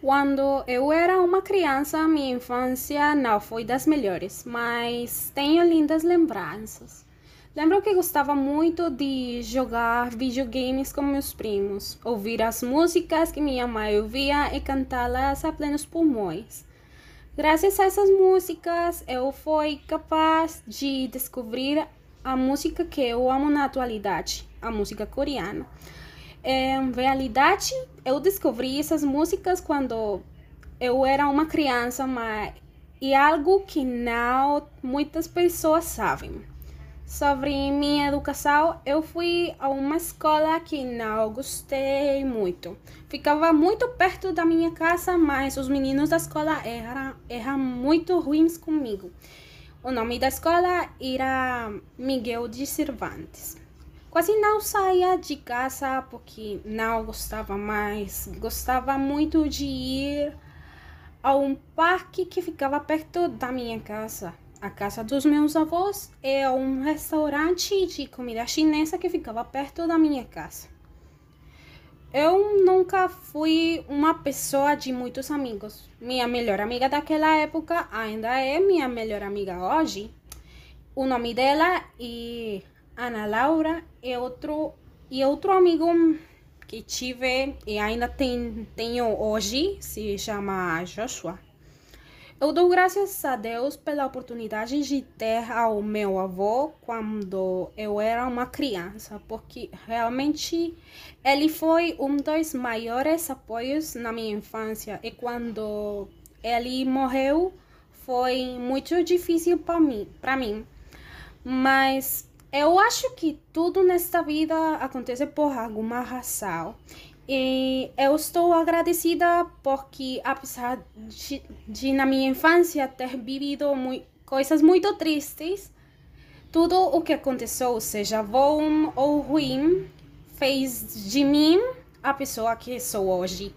Quando eu era uma criança, minha infância não foi das melhores, mas tenho lindas lembranças. Lembro que gostava muito de jogar videogames com meus primos, ouvir as músicas que minha mãe ouvia e cantá-las a plenos pulmões. Graças a essas músicas, eu fui capaz de descobrir a música que eu amo na atualidade, a música coreana. Em realidade, eu descobri essas músicas quando eu era uma criança, mas e algo que não muitas pessoas sabem. Sobre minha educação, eu fui a uma escola que não gostei muito. Ficava muito perto da minha casa, mas os meninos da escola eram, eram muito ruins comigo. O nome da escola era Miguel de Cervantes. Quase não saía de casa porque não gostava mais. Gostava muito de ir a um parque que ficava perto da minha casa, a casa dos meus avós, a um restaurante de comida chinesa que ficava perto da minha casa. Eu nunca fui uma pessoa de muitos amigos. Minha melhor amiga daquela época ainda é minha melhor amiga hoje. O nome dela é Ana Laura e outro e outro amigo que tive e ainda tem, tenho hoje se chama Joshua. Eu dou graças a Deus pela oportunidade de ter ao meu avô quando eu era uma criança, porque realmente ele foi um dos maiores apoios na minha infância e quando ele morreu foi muito difícil para mim, para mim. Mas eu acho que tudo nesta vida acontece por alguma razão. E eu estou agradecida porque, apesar de, de na minha infância ter vivido coisas muito tristes, tudo o que aconteceu, seja bom ou ruim, fez de mim a pessoa que sou hoje.